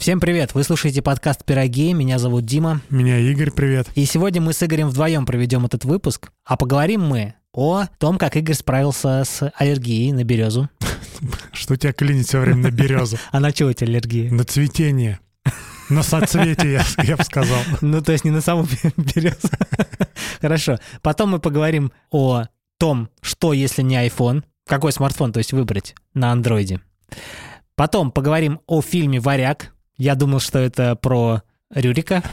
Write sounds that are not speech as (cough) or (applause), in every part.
Всем привет! Вы слушаете подкаст «Пироги». Меня зовут Дима. Меня Игорь, привет. И сегодня мы с Игорем вдвоем проведем этот выпуск. А поговорим мы о том, как Игорь справился с аллергией на березу. (laughs) Что тебя клинит все время на березу? (laughs) А на чего у тебя аллергия? На цветение. На соцветие, я бы сказал. (laughs) Ну, то есть не на саму березу. Хорошо. Потом мы поговорим о том, что если не iPhone, какой смартфон, то есть выбрать на андроиде. Потом поговорим о фильме «Варяг», я думал, что это про Рюрика.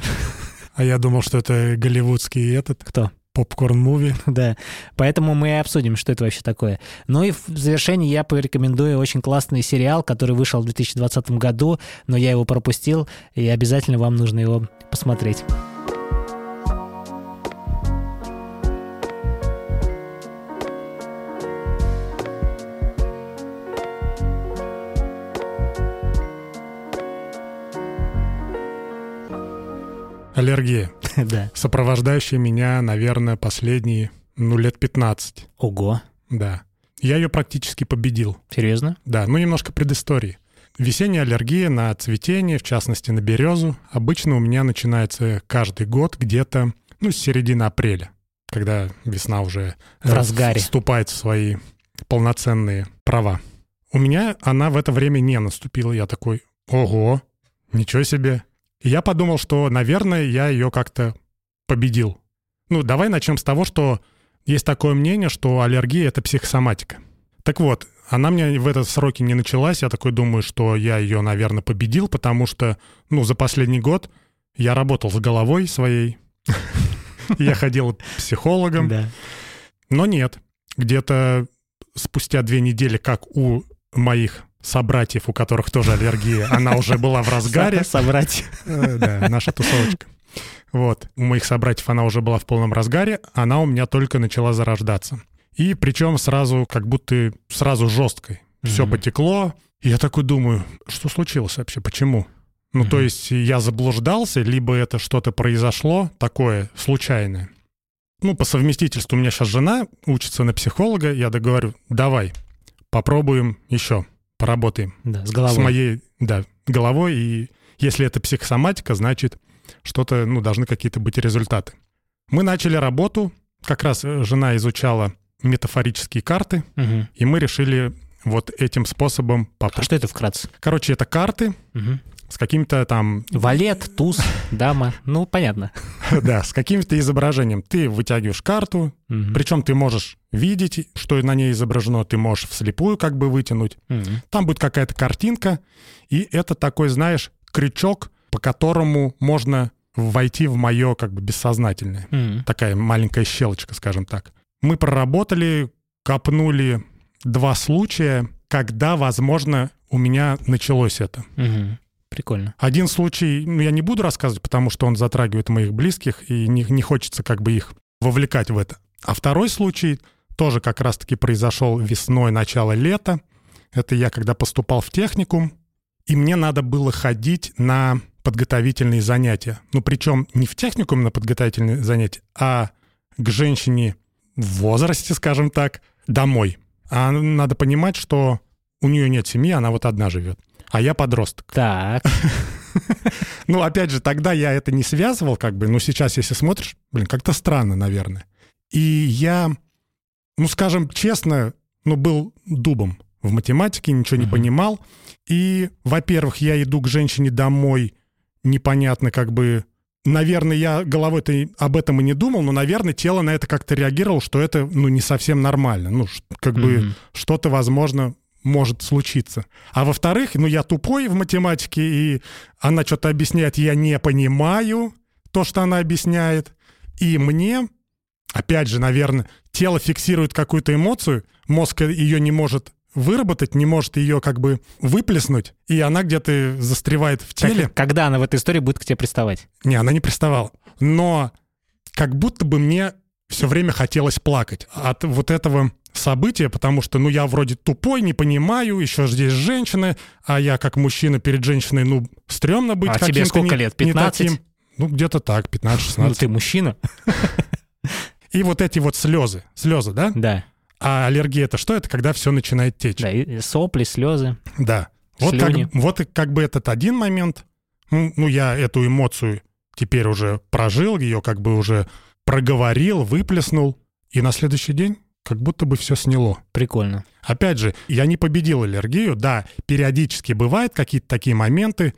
А я думал, что это голливудский этот. Кто? Попкорн-муви. (laughs) Да, поэтому мы обсудим, что это вообще такое. Ну и в завершении я порекомендую очень классный сериал, который вышел в 2020 году, но я его пропустил, и обязательно вам нужно его посмотреть. Аллергия. (laughs) Да. Сопровождающая меня, наверное, последние, ну, лет 15. Ого. Да. Я ее практически победил. Серьезно? Да, ну немножко предыстории. Весенняя аллергия на цветение, в частности на березу, обычно у меня начинается каждый год где-то, ну, с середины апреля, когда весна уже в разгаре. вступает в свои полноценные права. У меня она в это время не наступила. Я такой, ого, ничего себе, и я подумал, что, наверное, я ее как-то победил. Ну, давай начнем с того, что есть такое мнение, что аллергия — это психосоматика. Так вот, она мне в этот сроке не началась. Я такой думаю, что я ее, наверное, победил, потому что, ну, за последний год я работал с головой своей. (laughs) Я ходил к психологам. Но нет. Где-то спустя две недели, как у моих собратьев, у которых тоже аллергия, она уже была в разгаре. Собратья. Э, да, наша тусовочка. Вот. У моих собратьев она уже была в полном разгаре, она у меня только начала зарождаться. И причем сразу, как будто сразу жесткой. Все mm-hmm. потекло. И я такой думаю, что случилось вообще, почему? Ну, mm-hmm. то есть я заблуждался, либо это что-то произошло такое случайное. Ну, по совместительству у меня сейчас жена учится на психолога, я договорю, давай, попробуем еще поработаем. Да, с головой. С моей, да, головой. И если это психосоматика, значит, что-то, ну, должны какие-то быть результаты. Мы начали работу. Как раз э, жена изучала метафорические карты, угу. и мы решили вот этим способом попробовать. А что это вкратце? Короче, это карты, угу с каким-то там... Валет, туз, дама, ну, понятно. (laughs) Да, с каким-то изображением. Ты вытягиваешь карту, причем ты можешь видеть, что на ней изображено, ты можешь вслепую как бы вытянуть. Там будет какая-то картинка, и это такой, знаешь, крючок, по которому можно войти в мое как бы бессознательное. Такая маленькая щелочка, скажем так. Мы проработали, копнули два случая, когда, возможно, у меня началось это. Прикольно. Один случай, ну, я не буду рассказывать, потому что он затрагивает моих близких, и не, не хочется как бы их вовлекать в это. А второй случай тоже как раз-таки произошел весной, начало лета. Это я когда поступал в техникум, и мне надо было ходить на подготовительные занятия. Ну, причем не в техникум на подготовительные занятия, а к женщине в возрасте, скажем так, домой. А надо понимать, что у нее нет семьи, она вот одна живет а я подросток. Так. (laughs) Ну, опять же, тогда я это не связывал, как бы, но сейчас, если смотришь, блин, как-то странно, наверное. И я, ну, скажем честно, ну, был дубом в математике, ничего не понимал. И, во-первых, я иду к женщине домой, непонятно, как бы, наверное, я головой-то об этом и не думал, но, наверное, тело на это как-то реагировало, что это, ну, не совсем нормально. Ну, как бы что-то, возможно, может случиться. А во-вторых, ну я тупой в математике, и она что-то объясняет, я не понимаю то, что она объясняет. И мне, опять же, наверное, тело фиксирует какую-то эмоцию, мозг ее не может выработать, не может ее как бы выплеснуть, и она где-то застревает в теле. Как, когда она в этой истории будет к тебе приставать? Не, она не приставала. Но как будто бы мне все время хотелось плакать от вот этого события, потому что, ну, я вроде тупой, не понимаю, еще здесь женщины, а я как мужчина перед женщиной, ну, стрёмно быть А тебе сколько не, лет, 15? Не таким. Ну, где-то так, 15-16. Ну, ты мужчина. (laughs) И вот эти вот слезы, слезы, да? Да. А аллергия это что? Это когда все начинает течь. Да, и сопли, слезы. Да. Вот как, вот как бы этот один момент. Ну, ну, я эту эмоцию теперь уже прожил, ее как бы уже проговорил, выплеснул, и на следующий день как будто бы все сняло. Прикольно. Опять же, я не победил аллергию, да, периодически бывают какие-то такие моменты,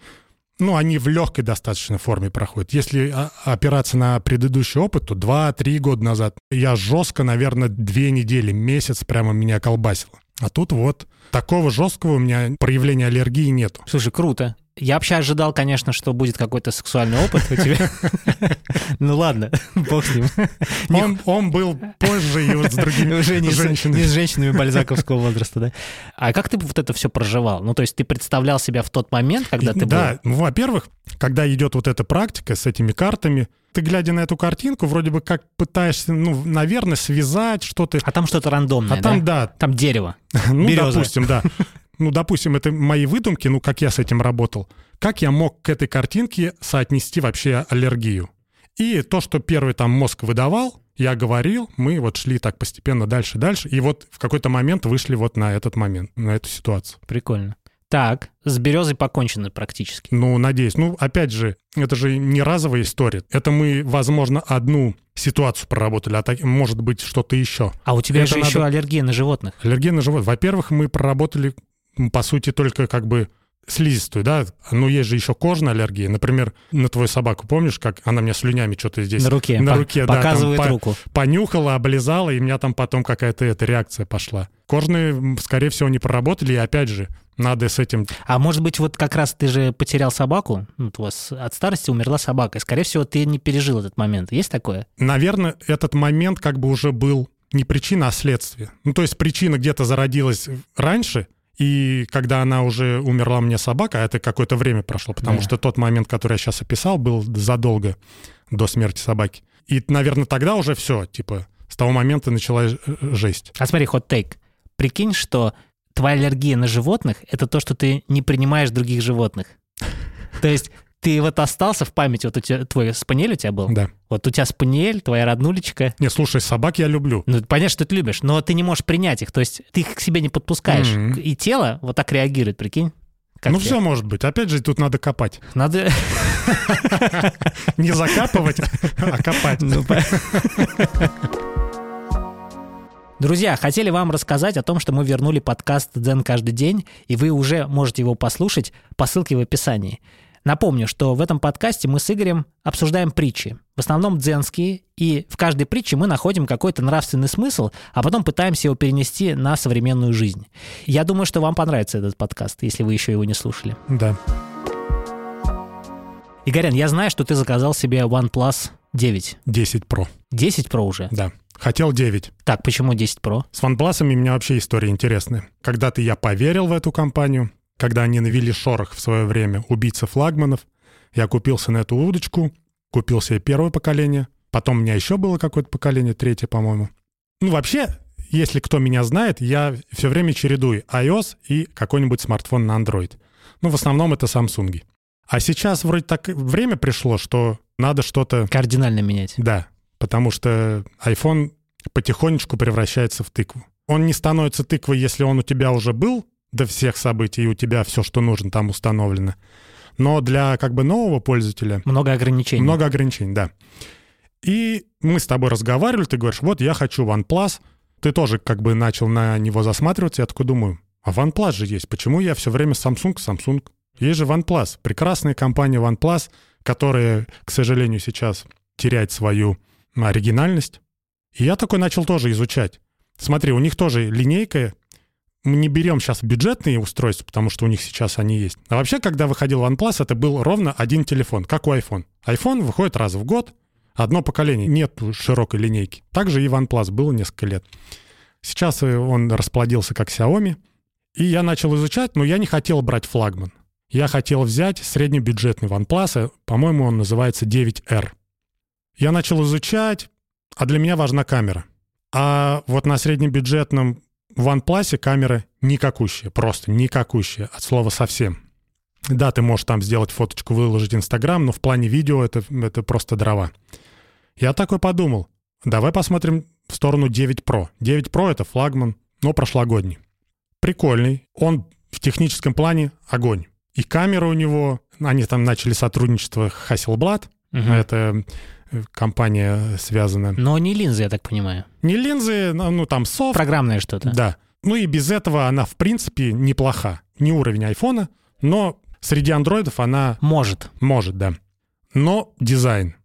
ну, они в легкой достаточно форме проходят. Если опираться на предыдущий опыт, то 2-3 года назад я жестко, наверное, две недели, месяц прямо меня колбасило. А тут вот такого жесткого у меня проявления аллергии нету. Слушай, круто. Я вообще ожидал, конечно, что будет какой-то сексуальный опыт у тебя. Ну ладно, бог с ним. Он, он был позже и вот с другими Уже не с, женщинами. не с женщинами бальзаковского возраста, да? А как ты вот это все проживал? Ну, то есть ты представлял себя в тот момент, когда ты был... Да, ну, во-первых, когда идет вот эта практика с этими картами, ты, глядя на эту картинку, вроде бы как пытаешься, ну, наверное, связать что-то. А там что-то рандомное, А там, да? да, Там дерево. (laughs) ну, Береза. допустим, да. Ну, допустим, это мои выдумки, ну, как я с этим работал. Как я мог к этой картинке соотнести вообще аллергию? И то, что первый там мозг выдавал, я говорил, мы вот шли так постепенно дальше, дальше, и вот в какой-то момент вышли вот на этот момент, на эту ситуацию. Прикольно. Так, с березой покончено практически. Ну, надеюсь. Ну, опять же, это же не разовая история. Это мы, возможно, одну ситуацию проработали, а так, может быть что-то еще. А у тебя Это же надо- еще аллергия на животных. Аллергия на живот. Во-первых, мы проработали, по сути, только как бы слизистую, да, но есть же еще кожная аллергия. Например, на твою собаку, помнишь, как она мне слюнями что-то здесь на руке. на По- руке, да, там Показывает по- руку. понюхала, облизала, и у меня там потом какая-то эта реакция пошла. Кожные, скорее всего, не проработали, и опять же, надо с этим... А может быть, вот как раз ты же потерял собаку, ну, вот у вас от старости умерла собака, и, скорее всего, ты не пережил этот момент. Есть такое? Наверное, этот момент как бы уже был не причина, а следствие. Ну, то есть причина где-то зародилась раньше, и когда она уже умерла мне собака, а это какое-то время прошло, потому Да. что тот момент, который я сейчас описал, был задолго до смерти собаки. И, наверное, тогда уже все, типа, с того момента началась э, жесть. А смотри, хот-тейк. Прикинь, что твоя аллергия на животных — это то, что ты не принимаешь других животных. То есть ты вот остался в памяти, вот у тебя, твой спаниель у тебя был? Да. Вот у тебя спаниель, твоя роднулечка. Не, слушай, собак я люблю. Ну, понятно, что ты любишь, но ты не можешь принять их. То есть ты их к себе не подпускаешь. Мгм. И тело вот так реагирует, прикинь. Как ну, тебе? все может быть. Опять же, тут надо копать. Надо... Не закапывать, а копать. Ну, Друзья, хотели вам рассказать о том, что мы вернули подкаст «Дзен каждый день», и вы уже можете его послушать по ссылке в описании. Напомню, что в этом подкасте мы с Игорем обсуждаем притчи, в основном дзенские, и в каждой притче мы находим какой-то нравственный смысл, а потом пытаемся его перенести на современную жизнь. Я думаю, что вам понравится этот подкаст, если вы еще его не слушали. Да. Игорян, я знаю, что ты заказал себе OnePlus 9. 10 Pro. 10 Pro уже. Да. Хотел 9. Так, почему 10 Pro? С OnePlus у меня вообще история интересная. Когда-то я поверил в эту компанию, когда они навели шорох в свое время убийца флагманов, я купился на эту удочку, купил себе первое поколение, потом у меня еще было какое-то поколение, третье, по-моему. Ну, вообще, если кто меня знает, я все время чередую iOS и какой-нибудь смартфон на Android. Ну, в основном это Samsung. А сейчас вроде так время пришло, что надо что-то... Кардинально менять. Да, потому что iPhone потихонечку превращается в тыкву. Он не становится тыквой, если он у тебя уже был до всех событий, и у тебя все, что нужно, там установлено. Но для как бы нового пользователя Много ограничений. много ограничений, да. И мы с тобой разговаривали, ты говоришь, вот я хочу OnePlus, ты тоже как бы начал на него засматриваться, я такой думаю, а OnePlus же есть, почему я все время Samsung, Samsung? Есть же OnePlus, прекрасная компания OnePlus, которая, к сожалению, сейчас теряет свою оригинальность. И я такой начал тоже изучать. Смотри, у них тоже линейка, мы не берем сейчас бюджетные устройства, потому что у них сейчас они есть. А вообще, когда выходил OnePlus, это был ровно один телефон, как у iPhone. iPhone выходит раз в год, одно поколение, нет широкой линейки. Также и OnePlus было несколько лет. Сейчас э, он расплодился как Xiaomi. И я начал изучать, но я не хотел брать флагман. Я хотел взять среднебюджетный OnePlus, э, по-моему, он называется 9R. Я начал изучать, а для меня важна камера. А вот на среднебюджетном в OnePlus камера никакущая, просто никакущая, от слова совсем. Да, ты можешь там сделать фоточку, выложить в Инстаграм, но в плане видео это, это просто дрова. Я такой подумал, давай посмотрим в сторону 9 Pro. 9 Pro — это флагман, но прошлогодний. Прикольный. Он в техническом плане огонь. И камера у него, они там начали сотрудничество Hasselblad, угу. это компания связана. Но не линзы, я так понимаю. Не линзы, ну там софт. Программное что-то. Да. Ну и без этого она, в принципе, неплоха. Не уровень айфона, но среди андроидов она... Может. Может, да. Но дизайн.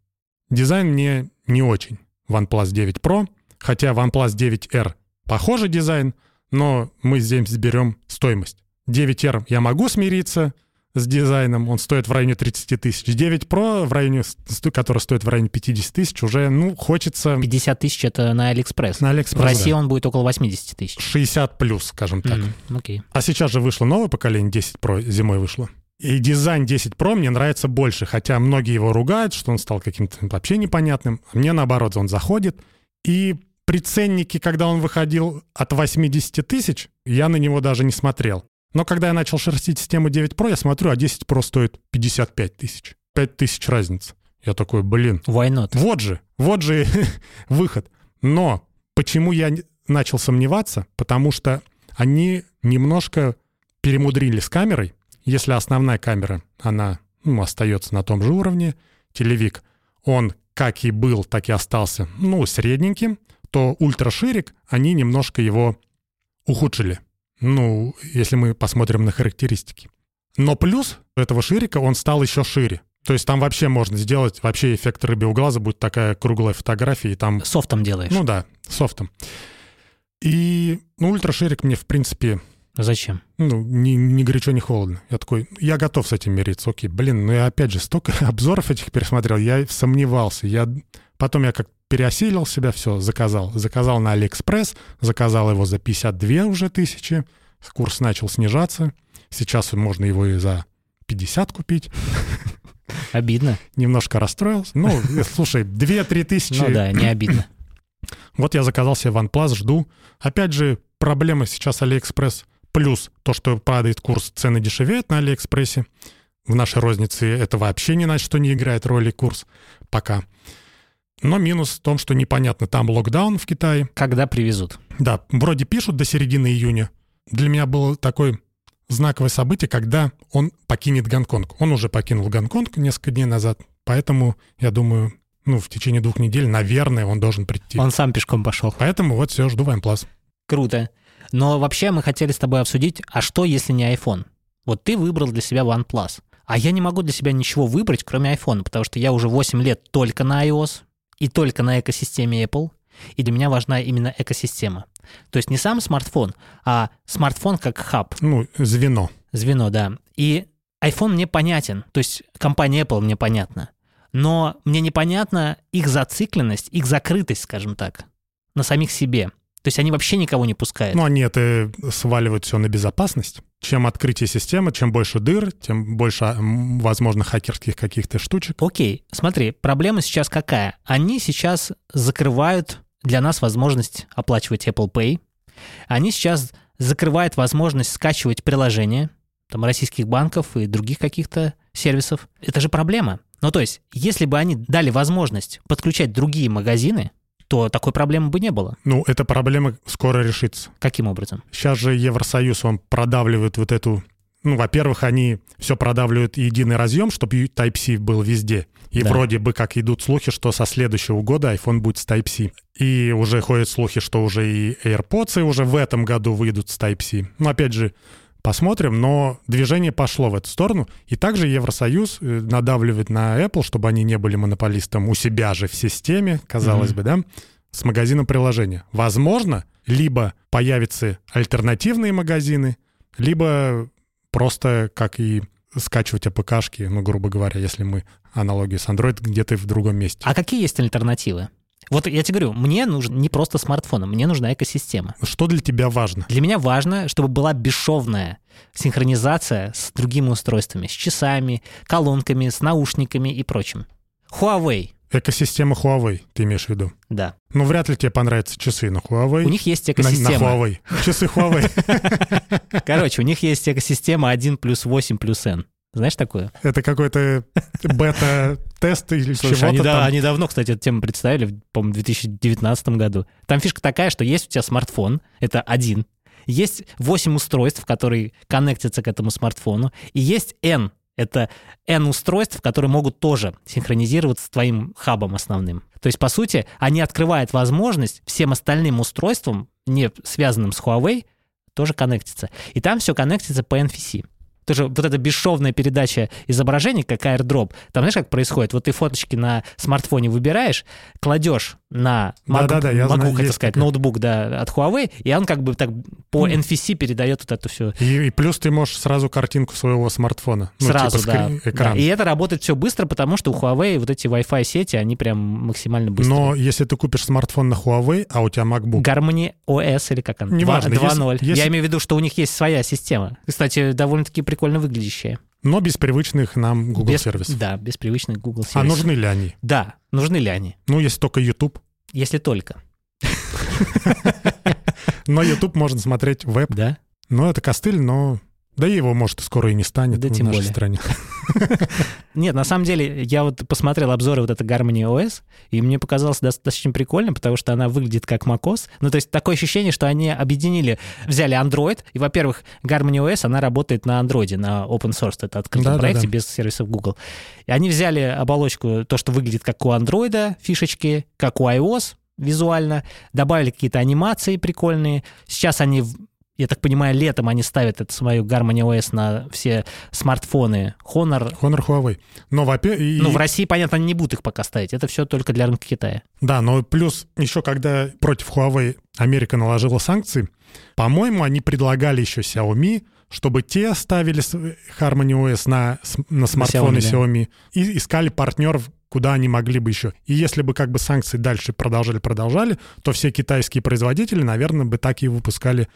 Дизайн мне не очень. OnePlus 9 Pro, хотя OnePlus 9R похожий дизайн, но мы здесь берем стоимость. 9R я могу смириться с дизайном, он стоит в районе 30 тысяч. 9 Pro, в районе, который стоит в районе 50 тысяч, уже, ну, хочется... 50 тысяч — это на Алиэкспресс. На Алиэкспресс, В России да. он будет около 80 тысяч. 60 плюс, скажем так. М, окей. А сейчас же вышло новое поколение, 10 Pro зимой вышло. И дизайн 10 Pro мне нравится больше, хотя многие его ругают, что он стал каким-то вообще непонятным. Мне наоборот, он заходит. И при ценнике, когда он выходил от 80 тысяч, я на него даже не смотрел. Но когда я начал шерстить систему 9 Pro, я смотрю, а 10 Pro стоит 55 тысяч. 5 тысяч разница. Я такой, блин. Why not? Вот же, вот же (laughs) выход. Но почему я начал сомневаться? Потому что они немножко перемудрили с камерой. Если основная камера, она ну, остается на том же уровне, телевик, он как и был, так и остался, ну, средненьким, то ультраширик, они немножко его ухудшили. Ну, если мы посмотрим на характеристики. Но плюс этого ширика, он стал еще шире. То есть там вообще можно сделать, вообще эффект рыбьего глаза будет такая круглая фотография, и там... Софтом делаешь? Ну да, софтом. И ну, ультраширик мне, в принципе, Зачем? Ну, ни, ни горячо, ни холодно. Я такой, я готов с этим мириться. Окей, блин, ну я опять же столько (laughs) обзоров этих пересмотрел, я сомневался. Я... Потом я как пересилил себя, все, заказал. Заказал на Алиэкспресс, заказал его за 52 уже тысячи. Курс начал снижаться. Сейчас можно его и за 50 купить. Обидно. Немножко расстроился. Ну, слушай, 2-3 тысячи. Ну да, не обидно. Вот я заказал себе OnePlus, жду. Опять же, проблема сейчас Алиэкспресс Плюс то, что падает курс, цены дешевеют на Алиэкспрессе. В нашей рознице это вообще ни на что не играет роли курс пока. Но минус в том, что непонятно, там локдаун в Китае. Когда привезут? Да, вроде пишут до середины июня. Для меня было такое знаковое событие, когда он покинет Гонконг. Он уже покинул Гонконг несколько дней назад, поэтому, я думаю, ну, в течение двух недель, наверное, он должен прийти. Он сам пешком пошел. Поэтому вот все, жду OnePlus. Круто. Но вообще мы хотели с тобой обсудить, а что, если не iPhone? Вот ты выбрал для себя OnePlus. А я не могу для себя ничего выбрать, кроме iPhone, потому что я уже 8 лет только на iOS и только на экосистеме Apple. И для меня важна именно экосистема. То есть не сам смартфон, а смартфон как хаб. Ну, звено. Звено, да. И iPhone мне понятен, то есть компания Apple мне понятна. Но мне непонятна их зацикленность, их закрытость, скажем так, на самих себе. То есть они вообще никого не пускают. Ну, они это сваливают все на безопасность. Чем открытие системы, чем больше дыр, тем больше, возможно, хакерских каких-то штучек. Окей, смотри, проблема сейчас какая? Они сейчас закрывают для нас возможность оплачивать Apple Pay. Они сейчас закрывают возможность скачивать приложения там, российских банков и других каких-то сервисов. Это же проблема. Ну, то есть, если бы они дали возможность подключать другие магазины, то такой проблемы бы не было. Ну, эта проблема скоро решится. Каким образом? Сейчас же Евросоюз, он продавливает вот эту... Ну, во-первых, они все продавливают единый разъем, чтобы Type-C был везде. И да. вроде бы как идут слухи, что со следующего года iPhone будет с Type-C. И уже ходят слухи, что уже и AirPods уже в этом году выйдут с Type-C. Ну, опять же, посмотрим, но движение пошло в эту сторону. И также Евросоюз э, надавливает на Apple, чтобы они не были монополистом у себя же в системе, казалось mm-hmm. бы, да, с магазином приложения. Возможно, либо появятся альтернативные магазины, либо просто, как и скачивать АПКшки, ну, грубо говоря, если мы аналогии с Android где-то в другом месте. А какие есть альтернативы? Вот я тебе говорю, мне нужен не просто смартфон, мне нужна экосистема. Что для тебя важно? Для меня важно, чтобы была бесшовная синхронизация с другими устройствами, с часами, колонками, с наушниками и прочим. Huawei. Экосистема Huawei, ты имеешь в виду? Да. Ну, вряд ли тебе понравятся часы на Huawei. У них есть экосистема. На, на Huawei. Часы Huawei. (laughs) Короче, у них есть экосистема 1 плюс 8 плюс N. Знаешь такое? Это какой-то бета-тест или (laughs) чего-то они, там. они давно, кстати, эту тему представили, по-моему, в 2019 году. Там фишка такая, что есть у тебя смартфон, это один, есть 8 устройств, которые коннектятся к этому смартфону, и есть N, это N устройств, которые могут тоже синхронизироваться с твоим хабом основным. То есть, по сути, они открывают возможность всем остальным устройствам, не связанным с Huawei, тоже коннектиться. И там все коннектится по NFC тоже вот эта бесшовная передача изображений, как airdrop, там знаешь, как происходит? Вот ты фоточки на смартфоне выбираешь, кладешь на Mac, Да-да-да, я MacBook, знаю, это есть сказать, такое. ноутбук, да, от Huawei, и он как бы так по Мгм. NFC передает вот это все И, и плюс ты можешь сразу картинку своего смартфона. Ну, сразу, типа да. скрин- Да. экран. И это работает все быстро, потому что у Huawei вот эти Wi-Fi сети, они прям максимально быстрые. Но если ты купишь смартфон на Huawei, а у тебя MacBook, Harmony OS или как она? Неважно, Два- если- 2.0. если- Я имею в виду, что у них есть своя система. Кстати, довольно-таки прикольно выглядящая. Но без привычных нам Google Без- сервисов. Да, без привычных Google сервисов. А нужны ли они? Да, нужны ли они? Ну, если только YouTube. Если только. (laughs) Но YouTube можно смотреть веб. Да? Но это костыль, но... Да его, может, скоро и не станет Да в тем нашей более. стране. (laughs) Нет, на самом деле, я вот посмотрел обзоры вот этой Harmony OS, и мне показалось достаточно прикольно, потому что она выглядит как macOS. Ну, то есть такое ощущение, что они объединили, взяли Android, и, во-первых, Harmony OS, она работает на Android, на open source, это открытом Да-да-да. проекте без сервисов Google. И они взяли оболочку, то, что выглядит как у Android, фишечки, как у iOS визуально, добавили какие-то анимации прикольные. Сейчас они я так понимаю, летом они ставят эту свою Harmony OS на все смартфоны Honor, Honor Huawei. Но, во-первых... ну, в России, понятно, они не будут их пока ставить. Это все только для рынка Китая. Да, но плюс еще когда против Huawei Америка наложила санкции, по-моему, они предлагали еще Xiaomi, чтобы те ставили Harmony OS на, на смартфоны Xiaomi, Xiaomi, и искали партнеров, куда они могли бы еще. И если бы как бы санкции дальше продолжали-продолжали, то все китайские производители, наверное, бы так и выпускали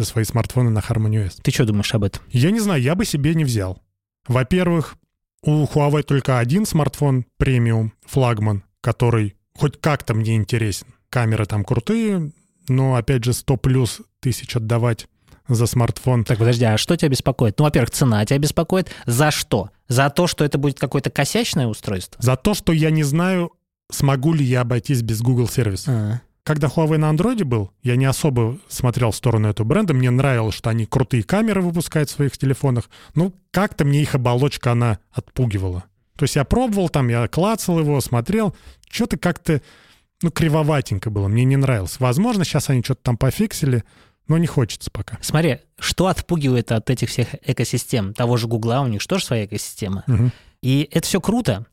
свои смартфоны на Harmony OS. Ты что думаешь об этом? Я не знаю, я бы себе не взял. Во-первых, у Huawei только один смартфон премиум, флагман, который хоть как-то мне интересен. Камеры там крутые, но, опять же, 100 плюс тысяч отдавать за смартфон. Так, подожди, а что тебя беспокоит? Ну, во-первых, цена тебя беспокоит. За что? За то, что это будет какое-то косячное устройство? За то, что я не знаю, смогу ли я обойтись без Google сервиса. А, Когда Huawei на андроиде был, я не особо смотрел в сторону этого бренда. Мне нравилось, что они крутые камеры выпускают в своих телефонах. Ну, как-то мне их оболочка, она отпугивала. То есть я пробовал там, я клацал его, смотрел. Что-то как-то, ну, кривоватенько было. Мне не нравилось. Возможно, сейчас они что-то там пофиксили, но не хочется пока. Смотри, что отпугивает от этих всех экосистем? Того же Гугла, у них что же своя экосистема? Мгм. И это все круто,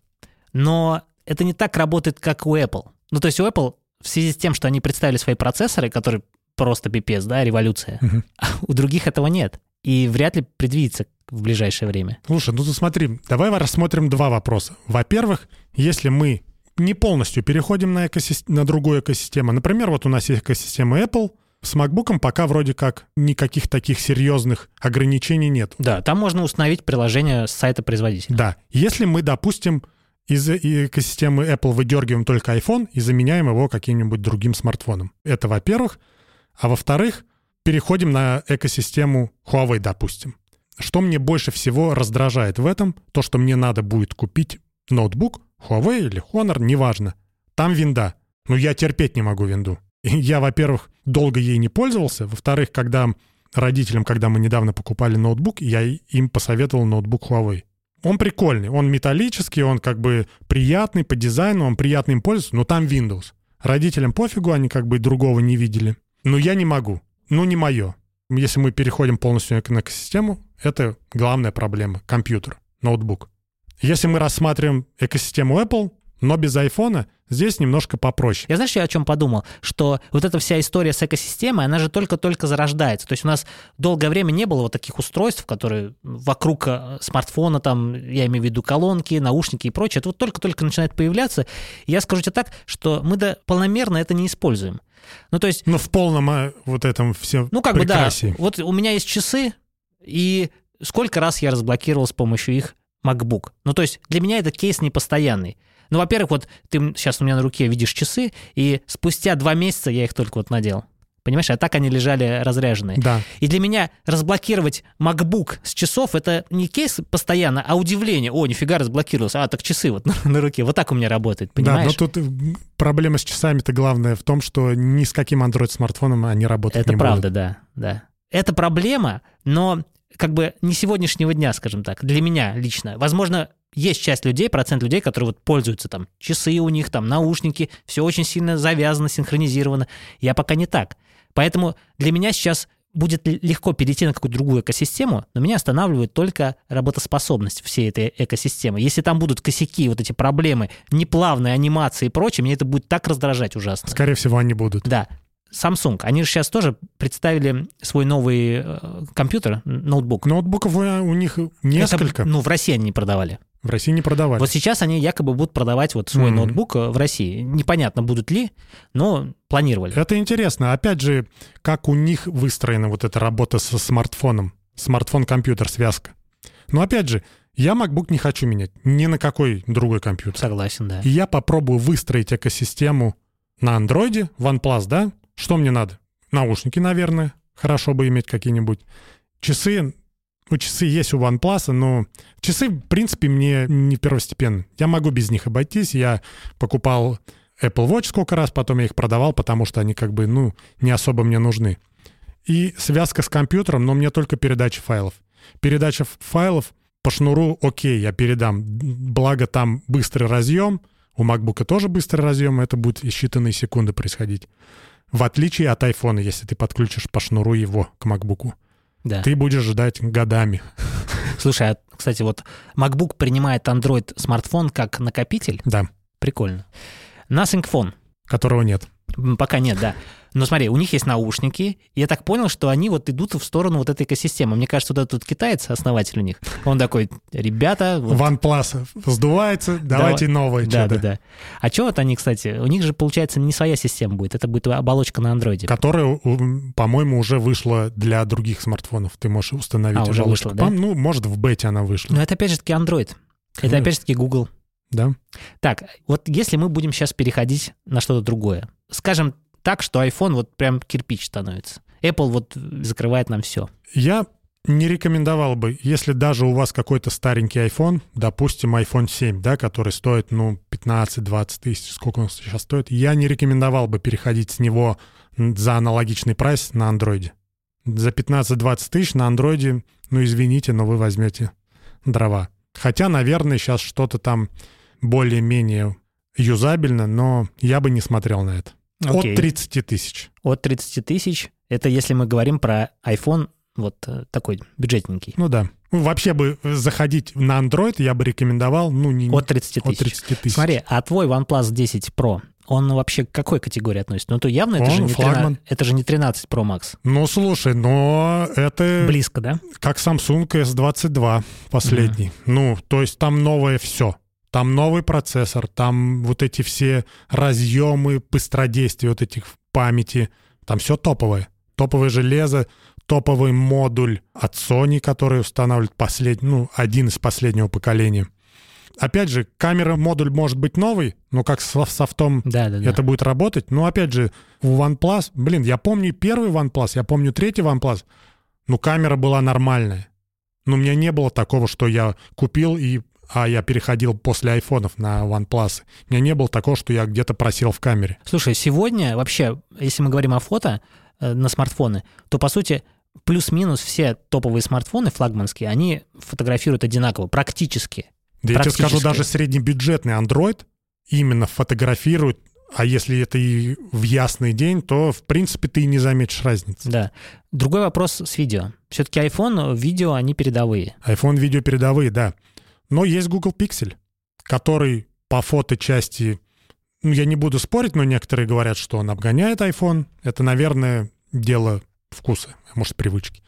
но это не так работает, как у Apple. Ну, то есть у Apple в связи с тем, что они представили свои процессоры, которые просто пипец, да, революция, а у других этого нет. И вряд ли предвидится в ближайшее время. Слушай, ну ты смотри, давай рассмотрим два вопроса. Во-первых, если мы не полностью переходим на, экосис- на другую экосистему, например, вот у нас есть экосистема Apple, с MacBook пока вроде как никаких таких серьезных ограничений нет. Да, там можно установить приложение с сайта производителя. Да, если мы, допустим, из э- экосистемы Apple выдергиваем только iPhone и заменяем его каким-нибудь другим смартфоном. Это во-первых. А во-вторых, переходим на экосистему Huawei, допустим. Что мне больше всего раздражает в этом, то, что мне надо будет купить ноутбук, Huawei или Honor, неважно. Там винда. Но я терпеть не могу винду. Я, во-первых, долго ей не пользовался. Во-вторых, когда родителям, когда мы недавно покупали ноутбук, я им посоветовал ноутбук Huawei. Он прикольный, он металлический, он как бы приятный по дизайну, он приятный им пользоваться, но там Windows. Родителям пофигу, они как бы другого не видели. Но я не могу. Ну, не мое. Если мы переходим полностью на экосистему, это главная проблема. Компьютер, ноутбук. Если мы рассматриваем экосистему Apple, но без айфона, здесь немножко попроще. Я знаешь, я о чем подумал? Что вот эта вся история с экосистемой, она же только-только зарождается. То есть у нас долгое время не было вот таких устройств, которые вокруг э, смартфона, там, я имею в виду колонки, наушники и прочее. Это вот только-только начинает появляться. И я скажу тебе так, что мы да, полномерно это не используем. Ну, то есть, Но в полном а, вот этом все ну, как прекрасии. бы да, вот у меня есть часы, и сколько раз я разблокировал с помощью их MacBook. Ну, то есть для меня этот кейс непостоянный. Ну, во-первых, вот ты сейчас у меня на руке видишь часы, и спустя два месяца я их только вот надел. Понимаешь, а так они лежали разряженные. Да. И для меня разблокировать MacBook с часов это не кейс постоянно, а удивление. О, нифига разблокировался. А, так часы вот (laughs) на, на руке. Вот так у меня работает, Да, но понимаешь? тут э, проблема с часами-то главная в том, что ни с каким Android-смартфоном они работать это не правда, будут. да, да. это проблема, но как бы не сегодняшнего дня, скажем так, для меня лично. Возможно, есть часть людей, процент людей, которые вот пользуются там часы у них, там наушники, все очень сильно завязано, синхронизировано. Я пока не так. Поэтому для меня сейчас будет легко перейти на какую-то другую экосистему, но меня останавливает только работоспособность всей этой экосистемы. Если там будут косяки, вот эти проблемы, неплавные анимации и прочее, мне это будет так раздражать ужасно. Скорее всего, они будут. Да. Samsung, они же сейчас тоже представили свой новый э, компьютер, ноутбук. Ноутбуков у, у них несколько. Это, ну, в России они не продавали. В России не продавали. Вот сейчас они якобы будут продавать вот свой mm-hmm. ноутбук э, в России. Непонятно, будут ли, но планировали. Это интересно. Опять же, как у них выстроена вот эта работа со смартфоном. Смартфон-компьютер, связка. Но опять же, я MacBook не хочу менять ни на какой другой компьютер. Согласен, да. И я попробую выстроить экосистему на андроиде, OnePlus, да? Что мне надо? Наушники, наверное, хорошо бы иметь какие-нибудь. Часы, ну, часы есть у OnePlus, но часы, в принципе, мне не первостепенно. Я могу без них обойтись. Я покупал Apple Watch сколько раз, потом я их продавал, потому что они как бы, ну, не особо мне нужны. И связка с компьютером, но мне только передача файлов. Передача файлов по шнуру окей, я передам. Благо там быстрый разъем, у MacBook тоже быстрый разъем, это будет считанные секунды происходить. В отличие от iPhone, если ты подключишь по шнуру его к MacBook. Да. Ты будешь ждать годами. (laughs) Слушай, а, кстати, вот MacBook принимает Android смартфон как накопитель? Да. Прикольно. Nothing Phone. Которого нет. Пока нет, да. Но смотри, у них есть наушники, и я так понял, что они вот идут в сторону вот этой экосистемы. Мне кажется, вот этот китаец, основатель у них, он такой, ребята... Вот... OnePlus сдувается, давайте да, новое да, что-то. Да, да, А что вот они, кстати, у них же, получается, не своя система будет, это будет оболочка на андроиде. Которая, по-моему, уже вышла для других смартфонов. Ты можешь установить а, уже вышла, да? Ну, может, в бете она вышла. Но это, опять же таки, Android. Это, опять же таки, Google. Да. Так, вот если мы будем сейчас переходить на что-то другое, скажем так, что iPhone вот прям кирпич становится. Apple вот закрывает нам все. Я не рекомендовал бы, если даже у вас какой-то старенький iPhone, допустим, iPhone 7, да, который стоит, ну, 15-20 тысяч, сколько он сейчас стоит, я не рекомендовал бы переходить с него за аналогичный прайс на андроиде. За 15-20 тысяч на андроиде, ну, извините, но вы возьмете дрова. Хотя, наверное, сейчас что-то там более-менее юзабельно, но я бы не смотрел на это. Окей. От 30 тысяч. От 30 тысяч. Это если мы говорим про iPhone вот э, такой бюджетненький. Ну да. Ну, вообще бы заходить на Android я бы рекомендовал, ну, не... От 30 тысяч. От 30 тысяч. Смотри, а твой OnePlus 10 Pro, он вообще к какой категории относится? Ну, то явно это же, не флагман. 13, это же не 13 Pro Max. Ну, слушай, но это... Близко, да? Как Samsung S22 последний. Mm. Ну, то есть там новое все. Там новый процессор, там вот эти все разъемы быстродействия вот этих памяти, там все топовое. Топовое железо, топовый модуль от Sony, который устанавливает послед... ну, один из последнего поколения. Опять же, камера модуль может быть новый, но как с софтом да, да, да. это будет работать. Но опять же, у OnePlus, блин, я помню первый OnePlus, я помню третий OnePlus, но камера была нормальная. Но у меня не было такого, что я купил и а я переходил после айфонов на OnePlus. У меня не было такого, что я где-то просел в камере. Слушай, сегодня вообще, если мы говорим о фото э, на смартфоны, то, по сути, плюс-минус все топовые смартфоны флагманские, они фотографируют одинаково, практически. Да я тебе скажу, даже среднебюджетный Android именно фотографирует а если это и в ясный день, то, в принципе, ты не заметишь разницы. Да. Другой вопрос с видео. Все-таки iPhone, видео, они передовые. iPhone, видео передовые, да. Но есть Google Pixel, который по фоточасти, ну, я не буду спорить, но некоторые говорят, что он обгоняет iPhone. Это, наверное, дело вкуса, может, привычки.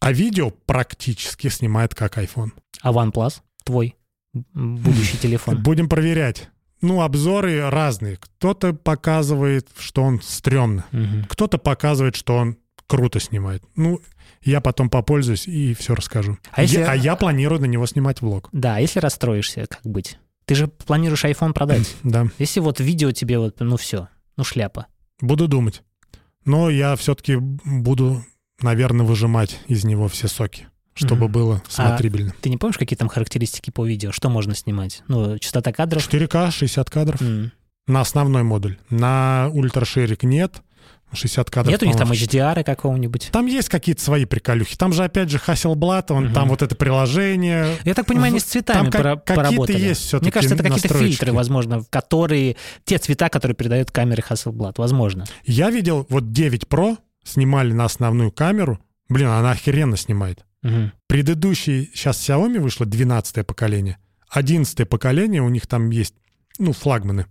А видео практически снимает как iPhone. А OnePlus твой будущий (laughs) телефон? Будем проверять. Ну, обзоры разные. Кто-то показывает, что он стрёмно. Угу. Кто-то показывает, что он круто снимает. Ну, я потом попользуюсь и все расскажу. А, если... я, а я планирую на него снимать влог. Да, а если расстроишься, как быть? Ты же планируешь iPhone продать. (laughs) Да. Если вот видео тебе вот, ну все, ну шляпа. Буду думать. Но я все-таки буду, наверное, выжимать из него все соки чтобы mm-hmm. было а смотрибельно. А ты не помнишь, какие там характеристики по видео? Что можно снимать? Ну, частота кадров? 4К, 60 кадров. Mm. На основной модуль. На ультрашерик нет. 60 кадров. Нет у них там. HDR какого-нибудь? Там есть какие-то свои приколюхи. Там же, опять же, Hasselblad, он, Мгм. там вот это приложение. Я так понимаю, они с цветами там пора- какие-то есть всё-таки Мне кажется, это какие-то фильтры, возможно, которые... Те цвета, которые передают камеры Hasselblad, возможно. Я видел, вот 9 Pro снимали на основную камеру. Блин, она охеренно снимает. Мгм. Предыдущий, сейчас Xiaomi вышло 12 поколение. 11 поколение, у них там есть, ну, флагманы.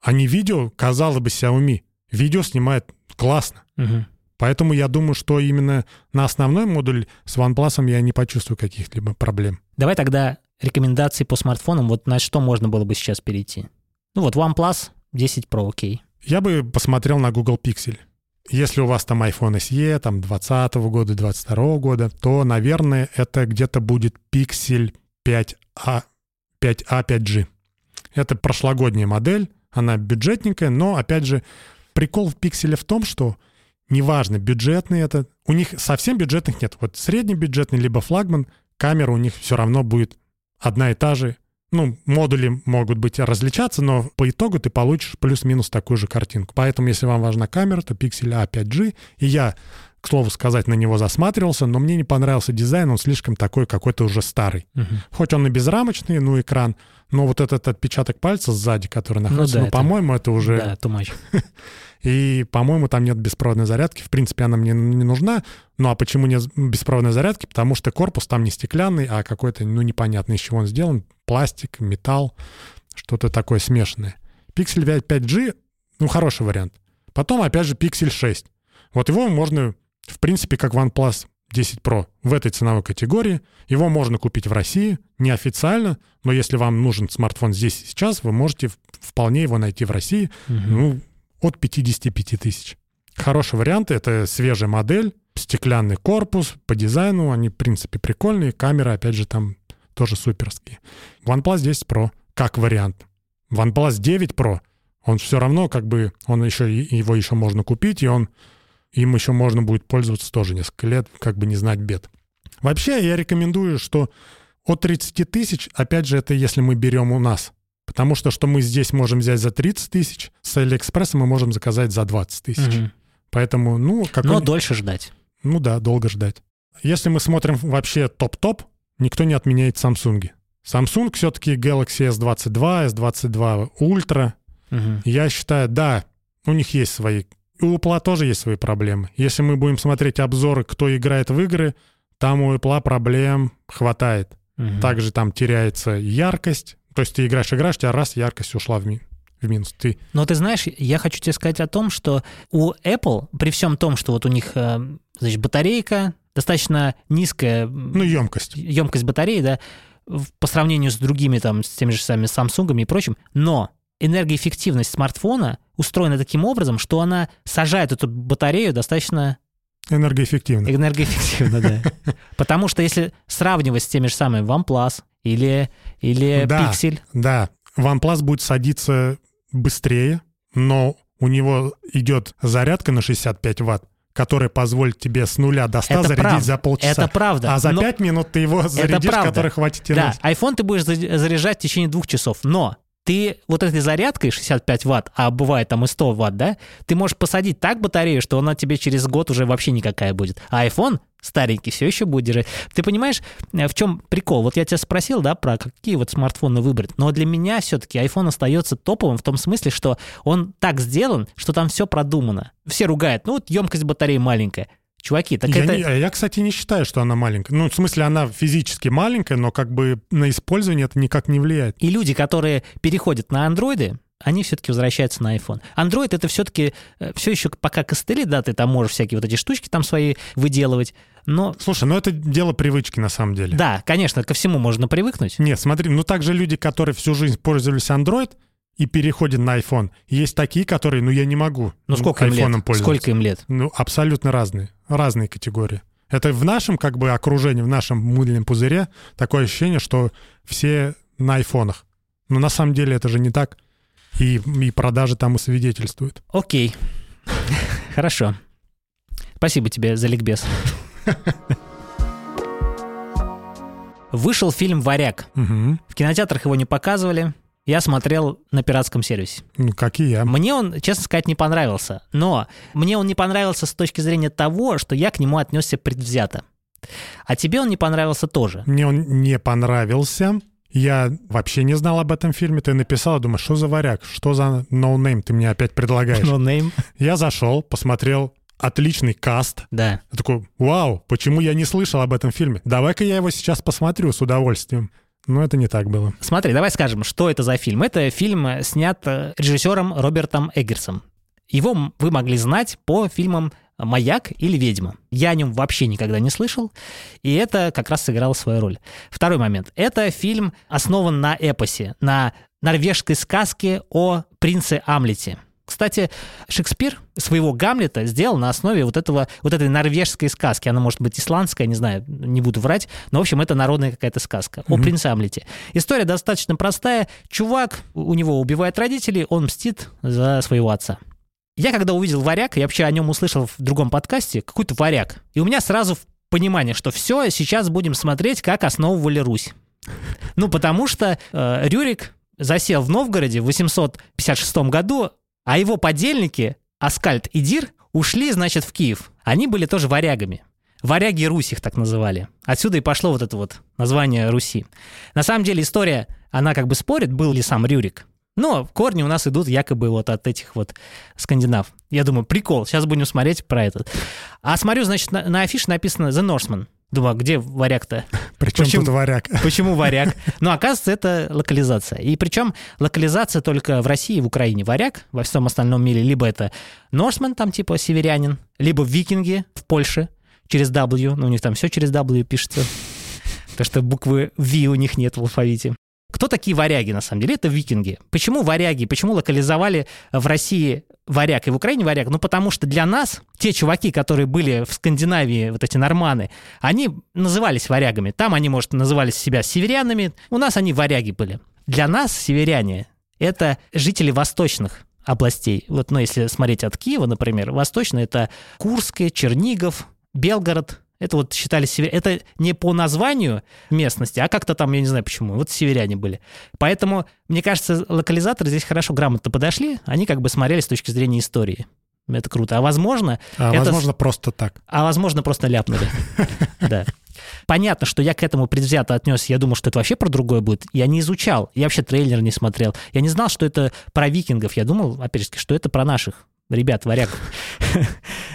Они видео, казалось бы, Xiaomi. Видео снимает классно. Мгм. Поэтому я думаю, что именно на основной модуль с OnePlus я не почувствую каких-либо проблем. Давай тогда рекомендации по смартфонам, вот на что можно было бы сейчас перейти. Ну вот OnePlus 10 Pro, окей. Я бы посмотрел на Google Pixel. Если у вас там iPhone SE, там 20 года, 22 года, то, наверное, это где-то будет Pixel 5a, 5a, 5G. Это прошлогодняя модель, она бюджетненькая, но, опять же, прикол в Pixel в том, что неважно, бюджетный это, у них совсем бюджетных нет. Вот среднебюджетный либо флагман, камера у них все равно будет одна и та же. Ну, модули могут быть различаться, но по итогу ты получишь плюс-минус такую же картинку. Поэтому, если вам важна камера, то Pixel A 5G. И я, к слову сказать, на него засматривался, но мне не понравился дизайн, он слишком такой какой-то уже старый. Мгм. Хоть он и безрамочный, ну, экран, но вот этот отпечаток пальца сзади, который находится, да, ну, это- по-моему, это уже... Да, too much. (laughs) И, по-моему, там нет беспроводной зарядки. В принципе, она мне не нужна. Ну а почему нет беспроводной зарядки? Потому что корпус там не стеклянный, а какой-то, ну, непонятно, из чего он сделан. Пластик, металл, что-то такое смешанное. Pixel 5 5G, ну, хороший вариант. Потом, опять же, Pixel 6. Вот его можно, в принципе, как OnePlus 10 Pro в этой ценовой категории. Его можно купить в России, неофициально, но если вам нужен смартфон здесь и сейчас, вы можете вполне его найти в России. Мгм. Ну, от 55 тысяч. Хороший вариант, это свежая модель, стеклянный корпус, по дизайну они, в принципе, прикольные, камеры, опять же, там тоже суперские. OnePlus 10 Pro, как вариант. OnePlus 9 Pro, он все равно, как бы, он еще, его еще можно купить, и он, им еще можно будет пользоваться тоже несколько лет, как бы не знать бед. Вообще, я рекомендую, что от 30 тысяч, опять же, это если мы берем у нас. Потому что что мы здесь можем взять за 30 тысяч, с Алиэкспресса мы можем заказать за 20 тысяч. Мгм. Поэтому, ну, какой... Но дольше ждать. ну да, долго ждать. Если мы смотрим вообще топ-топ, никто не отменяет Samsung. Samsung все-таки Galaxy S22, S22 Ultra. Мгм. Я считаю, да, у них есть свои... У Apple тоже есть свои проблемы. Если мы будем смотреть обзоры, кто играет в игры, там у Apple проблем хватает. Мгм. Также там теряется яркость. То есть ты играешь, играешь, у тебя раз яркость ушла в, ми- в минус. Ты Но ты знаешь, я хочу тебе сказать о том, что у Apple, при всем том, что вот у них, э, значит, батарейка, достаточно низкая ну, емкость. емкость батареи, да, по сравнению с другими там, с теми же самыми Samsung и прочим, но энергоэффективность смартфона устроена таким образом, что она сажает эту батарею достаточно Энергоэффективно. энергоэффективно, да. (laughs) Потому что если сравнивать с теми же самыми OnePlus или, или Да. Pixel, Да, OnePlus будет садиться быстрее, но у него идет зарядка на 65 ватт, которая позволит тебе с нуля до 100 Это зарядить правда. за полчаса. это правда. а за но- 5 минут ты его зарядишь, который хватит тебе Да, iPhone ты будешь за- заряжать в течение двух часов, но ты вот этой зарядкой 65 ватт, а бывает там и 100 ватт, да, ты можешь посадить так батарею, что она тебе через год уже вообще никакая будет. А iPhone старенький все еще будет держать. Ты понимаешь, э, в чем прикол? Вот я тебя спросил, да, про какие вот смартфоны выбрать, но для меня все-таки iPhone остается топовым в том смысле, что он так сделан, что там все продумано. Все ругают, ну вот емкость батареи маленькая. Чуваки, так я, это... не- а я, кстати, не считаю, что она маленькая. Ну, в смысле, она физически маленькая, но как бы на использование это никак не влияет. И люди, которые переходят на андроиды, они все-таки возвращаются на iPhone. Android это все-таки все еще пока костыли, да, ты там можешь всякие вот эти штучки там свои выделывать. Но Слушай, ну это дело привычки на самом деле. да, конечно, ко всему можно привыкнуть. Нет, смотри, ну также люди, которые всю жизнь пользовались Android и переходят на iPhone, есть такие, которые, ну я не могу Ну сколько им лет? пользоваться. Сколько им лет? Ну, абсолютно разные. Разные категории. Это в нашем как бы окружении, в нашем мыльном пузыре такое ощущение, что все на айфонах. Но на самом деле это же не так. И, и продажи там и свидетельствуют. Окей. (laughs) Хорошо. Спасибо тебе за ликбез. (laughs) Вышел фильм «Варяг». Мгм. В кинотеатрах его не показывали. Я смотрел на пиратском сервисе. Ну, как и я. Мне он, честно сказать, не понравился. Но мне он не понравился с точки зрения того, что я к нему отнесся предвзято. А тебе он не понравился тоже. Мне он не понравился. Я вообще не знал об этом фильме. Ты написал, думаю, что за варяг, что за no name ты мне опять предлагаешь? No name. Я зашел, посмотрел, отличный каст. Да. Я такой, вау, почему я не слышал об этом фильме? Давай-ка я его сейчас посмотрю с удовольствием. Но это не так было. Смотри, давай скажем, что это за фильм. Это фильм снят э, режиссером Робертом Эггерсом. Его вы могли знать по фильмам «Маяк» или «Ведьма». Я о нем вообще никогда не слышал, и это как раз сыграло свою роль. Второй момент. Это фильм основан на эпосе, на норвежской сказке о принце Амлете – кстати, Шекспир своего Гамлета сделал на основе вот, этого, вот этой норвежской сказки. Она может быть исландская, не знаю, не буду врать, но, в общем, это народная какая-то сказка mm-hmm. о принце Амлете. История достаточно простая. Чувак, у него убивают родителей, он мстит за своего отца. Я когда увидел «Варяг», я вообще о нем услышал в другом подкасте, какой-то «Варяг». И у меня сразу понимание, что все, сейчас будем смотреть, как основывали Русь. Ну, потому что э, Рюрик засел в Новгороде в 856 году, а его подельники, Аскольд и Дир, ушли, значит, в Киев. Они были тоже варягами. Варяги Русь их так называли. Отсюда и пошло вот это вот название Руси. На самом деле история, она как бы спорит, был ли сам Рюрик. Но корни у нас идут якобы вот от этих вот скандинав. Я думаю, прикол, сейчас будем смотреть про этот. А смотрю, значит, на, на афише написано «The Norseman». Думаю, а где варяг-то? (laughs) Причем почему, тут варяг? (laughs) Почему варяг? Ну, оказывается, это локализация. И причем локализация только в России и в Украине варяг, во всем остальном мире либо это Норсман, там типа северянин, либо викинги в Польше через W, ну, у них там все через W пишется, (laughs) потому что буквы V у них нет в алфавите. Кто такие варяги, на самом деле? Это викинги. Почему варяги? Почему локализовали в России варяг и в Украине варяг? Ну, потому что для нас те чуваки, которые были в Скандинавии, вот эти норманы, они назывались варягами. Там они, может, называли себя северянами. У нас они варяги были. Для нас северяне — это жители восточных областей. Вот, ну, если смотреть от Киева, например, восточно это Курская, Чернигов, Белгород, это вот считали северяне. Это не по названию местности, а как-то там, я не знаю почему. Вот северяне были. Поэтому, мне кажется, локализаторы здесь хорошо, грамотно подошли. Они как бы смотрели с точки зрения истории. Это круто. А возможно... А это... возможно, просто так. А возможно, просто ляпнули. (laughs) Да. Понятно, что я к этому предвзято отнес. Я думал, что это вообще про другое будет. Я не изучал. Я вообще трейлер не смотрел. Я не знал, что это про викингов. Я думал, опять же, что это про наших ребят, варяг.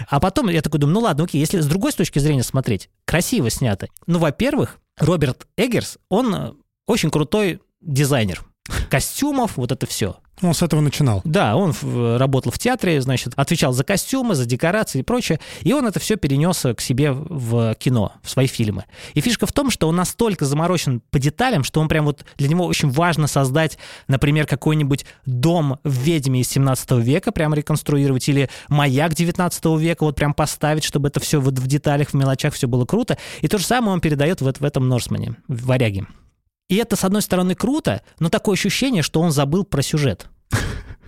А потом я такой думаю, ну ладно, окей, если с другой точки зрения смотреть, красиво снято. Ну, во-первых, Роберт Эггерс, он э, очень крутой дизайнер костюмов, вот это все. Он с этого начинал. Да, он работал в театре, значит, отвечал за костюмы, за декорации и прочее, и он это все перенес к себе в кино, в свои фильмы. И фишка в том, что он настолько заморочен по деталям, что он прям вот для него очень важно создать, например, какой-нибудь дом в «Ведьме» из 17 века, прям реконструировать, или маяк 19 века вот прям поставить, чтобы это все вот в деталях, в мелочах все было круто. И то же самое он передает вот в этом Норсмане, в «Варяге». И это, с одной стороны, круто, но такое ощущение, что он забыл про сюжет.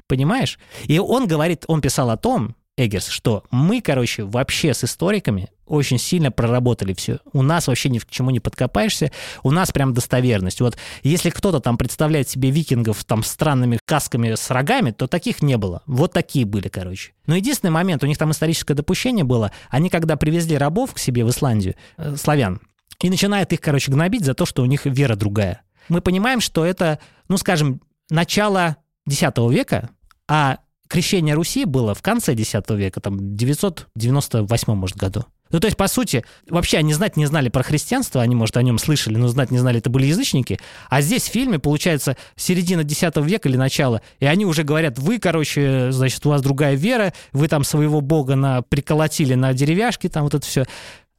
Понимаешь? И он говорит, он писал о том, Эггерс, что мы, короче, вообще с историками очень сильно проработали все. У нас вообще ни к чему не подкопаешься, у нас прям достоверность. Вот если кто-то там представляет себе викингов там странными касками с рогами, то таких не было. Вот такие были, короче. Но единственный момент, у них там историческое допущение было, они когда привезли рабов к себе в Исландию, э, славян, и начинает их, короче, гнобить за то, что у них вера другая. Мы понимаем, что это, ну, скажем, начало X века, а крещение Руси было в конце X века, там, 998, может, году. Ну, то есть, по сути, вообще они знать не знали про христианство, они, может, о нем слышали, но знать не знали, это были язычники. А здесь в фильме, получается, середина X века или начало, и они уже говорят, вы, короче, значит, у вас другая вера, вы там своего бога на, приколотили на деревяшки, там вот это все.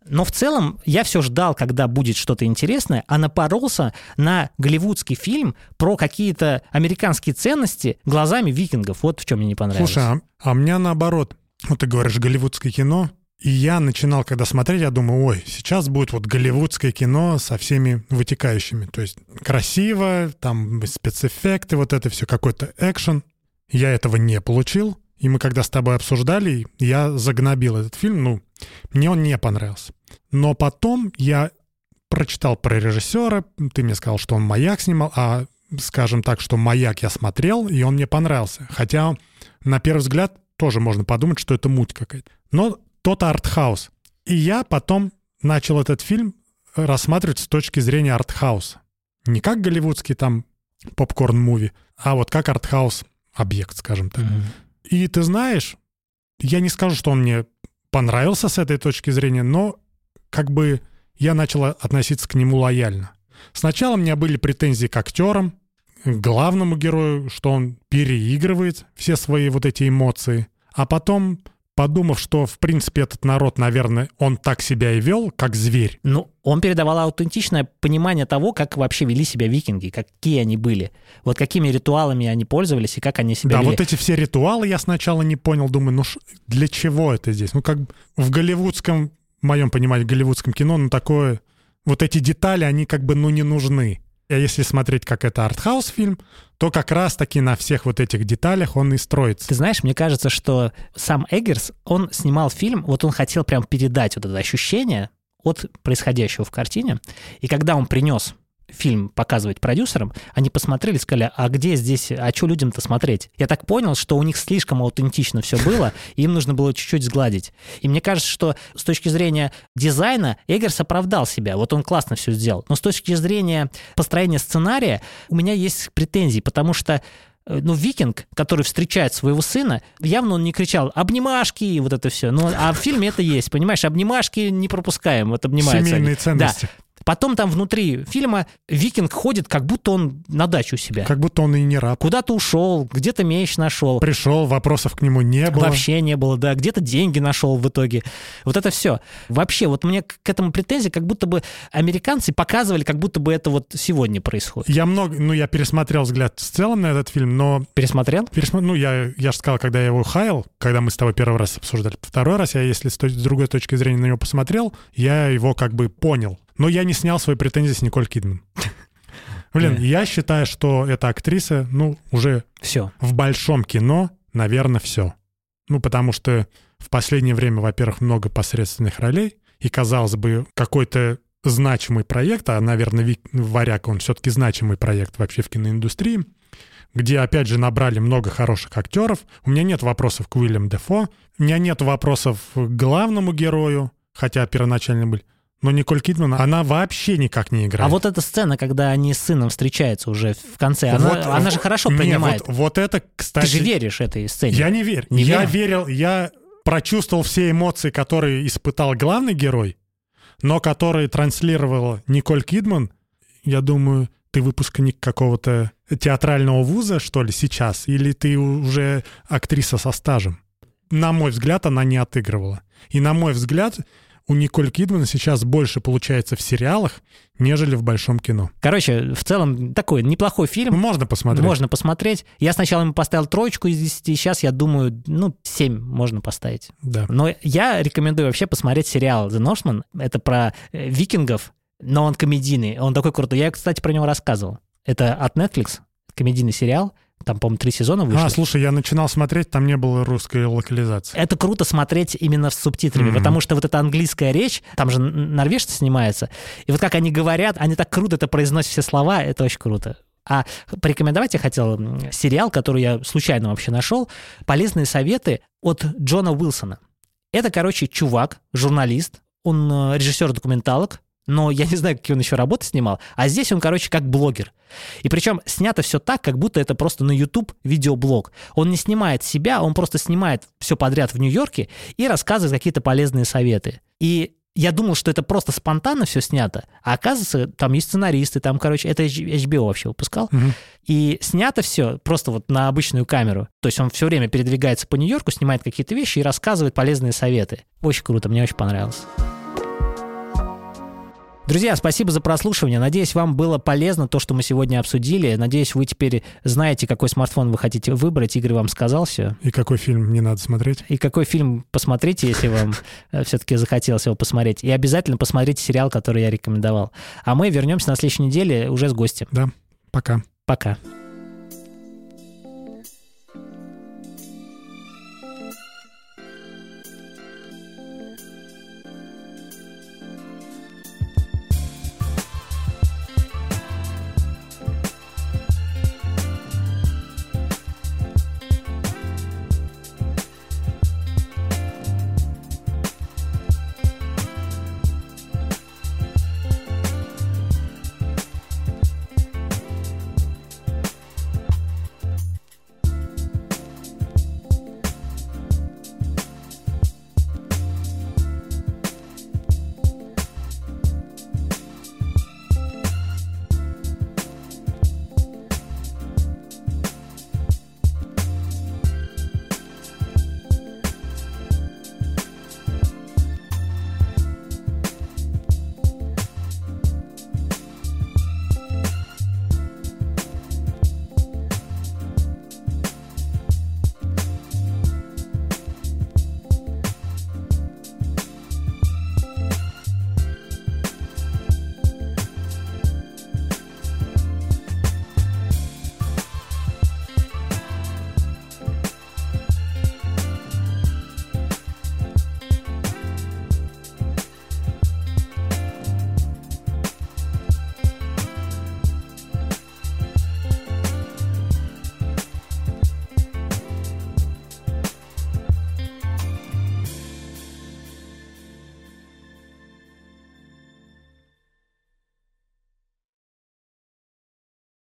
Но в целом я все ждал, когда будет что-то интересное, а напоролся на голливудский фильм про какие-то американские ценности глазами викингов. Вот в чем мне не понравилось. Слушай, а, а мне наоборот. Вот ты говоришь голливудское кино, и я начинал, когда смотреть, я думаю, ой, сейчас будет вот голливудское кино со всеми вытекающими. То есть красиво, там спецэффекты, вот это все, какой-то экшен. Я этого не получил. И мы когда с тобой обсуждали, я загнобил этот фильм, ну, мне он не понравился. Но потом я прочитал про режиссера, ты мне сказал, что он «Маяк» снимал, а скажем так, что «Маяк» я смотрел, и он мне понравился. Хотя, на первый взгляд, тоже можно подумать, что это муть какая-то. Но тот артхаус. И я потом начал этот фильм рассматривать с точки зрения артхауса. Не как голливудский там попкорн-муви, а вот как артхаус объект, скажем так. Mm-hmm. И ты знаешь, я не скажу, что он мне понравился с этой точки зрения, но как бы я начал относиться к нему лояльно. Сначала у меня были претензии к актерам, к главному герою, что он переигрывает все свои вот эти эмоции. А потом подумав, что, в принципе, этот народ, наверное, он так себя и вел, как зверь. Ну, он передавал аутентичное понимание того, как вообще вели себя викинги, какие они были, вот какими ритуалами они пользовались и как они себя да, вели. Да, вот эти все ритуалы я сначала не понял, думаю, ну для чего это здесь? Ну, как в голливудском, в моем понимании, в голливудском кино, ну, такое, вот эти детали, они как бы, ну, не нужны. А если смотреть, как это артхаус фильм, то как раз-таки на всех вот этих деталях он и строится. Ты знаешь, мне кажется, что сам Эггерс, он снимал фильм, вот он хотел прям передать вот это ощущение от происходящего в картине. И когда он принес фильм показывать продюсерам, они посмотрели, сказали, а где здесь, а что людям-то смотреть? Я так понял, что у них слишком аутентично все было, и им нужно было чуть-чуть сгладить. И мне кажется, что с точки зрения дизайна Эггерс оправдал себя, вот он классно все сделал. Но с точки зрения построения сценария у меня есть претензии, потому что э, ну, викинг, который встречает своего сына, явно он не кричал «обнимашки» и вот это все. Ну, а в фильме это есть, понимаешь? Обнимашки не пропускаем, вот обнимаются. Семейные ценности. Да. Потом там внутри фильма викинг ходит, как будто он на даче у себя. Как будто он и не раб. Куда-то ушел, где-то меч нашел. Пришел, вопросов к нему не было. Вообще не было, да. Где-то деньги нашел в итоге. Вот это все. Вообще, вот мне к этому претензии, как будто бы американцы показывали, как будто бы это вот сегодня происходит. Я много, ну, я пересмотрел взгляд в целом на этот фильм, но... Пересмотрел? Пересмотрел, ну, я, я же сказал, когда я его хаял, когда мы с тобой первый раз обсуждали. Второй раз я, если с, с другой точки зрения на него посмотрел, я его как бы понял. Но я не снял свои претензии с Николь Кидман. (laughs) Блин, я считаю, что эта актриса, ну, уже все. в большом кино, наверное, все. Ну, потому что в последнее время, во-первых, много посредственных ролей, и, казалось бы, какой-то значимый проект, а, наверное, «Варяг», он все-таки значимый проект вообще в киноиндустрии, где, опять же, набрали много хороших актеров. У меня нет вопросов к Уильям Дефо, у меня нет вопросов к главному герою, хотя первоначально были. Но Николь Кидман, она вообще никак не играет. А вот эта сцена, когда они с сыном встречаются уже в конце, она, вот, она же хорошо не, принимает. Вот, вот это, кстати... Ты же веришь этой сцене? Я не верю. Не я верил, я прочувствовал все эмоции, которые испытал главный герой, но которые транслировала Николь Кидман. Я думаю, ты выпускник какого-то театрального вуза, что ли, сейчас? Или ты уже актриса со стажем? На мой взгляд, она не отыгрывала. И на мой взгляд, у Николь Кидман сейчас больше получается в сериалах, нежели в большом кино. Короче, в целом такой неплохой фильм. Можно посмотреть. Можно посмотреть. Я сначала ему поставил троечку из 10, сейчас я думаю, ну, 7 можно поставить. Да. Но я рекомендую вообще посмотреть сериал The Northman. Это про э, викингов, но он комедийный. Он такой крутой. Я, кстати, про него рассказывал. Это от Netflix, комедийный сериал. Там, по-моему, три сезона вышло. А, слушай, я начинал смотреть, там не было русской локализации. Это круто смотреть именно с субтитрами, mm-hmm. потому что вот эта английская речь, там же норвежцы снимаются, и вот как они говорят, они так круто это произносят все слова, это очень круто. А порекомендовать я хотел сериал, который я случайно вообще нашел, «Полезные советы» от Джона Уилсона. Это, короче, чувак, журналист, он э, режиссер документалок, но я не знаю, какие он еще работы снимал. А здесь он, короче, как блогер. И причем снято все так, как будто это просто на YouTube видеоблог. Он не снимает себя, он просто снимает все подряд в Нью-Йорке и рассказывает какие-то полезные советы. И я думал, что это просто спонтанно все снято, а оказывается, там есть сценаристы, там, короче, это HBO вообще выпускал. Угу. И снято все просто вот на обычную камеру. То есть он все время передвигается по Нью-Йорку, снимает какие-то вещи и рассказывает полезные советы. Очень круто, мне очень понравилось. Друзья, спасибо за прослушивание. Надеюсь, вам было полезно то, что мы сегодня обсудили. Надеюсь, вы теперь знаете, какой смартфон вы хотите выбрать. Игорь вам сказал все. И какой фильм не надо смотреть. И какой фильм посмотрите, если вам э, все-таки захотелось его посмотреть. И обязательно посмотрите сериал, который я рекомендовал. А мы вернемся на следующей неделе уже с гостем. Да, пока. Пока.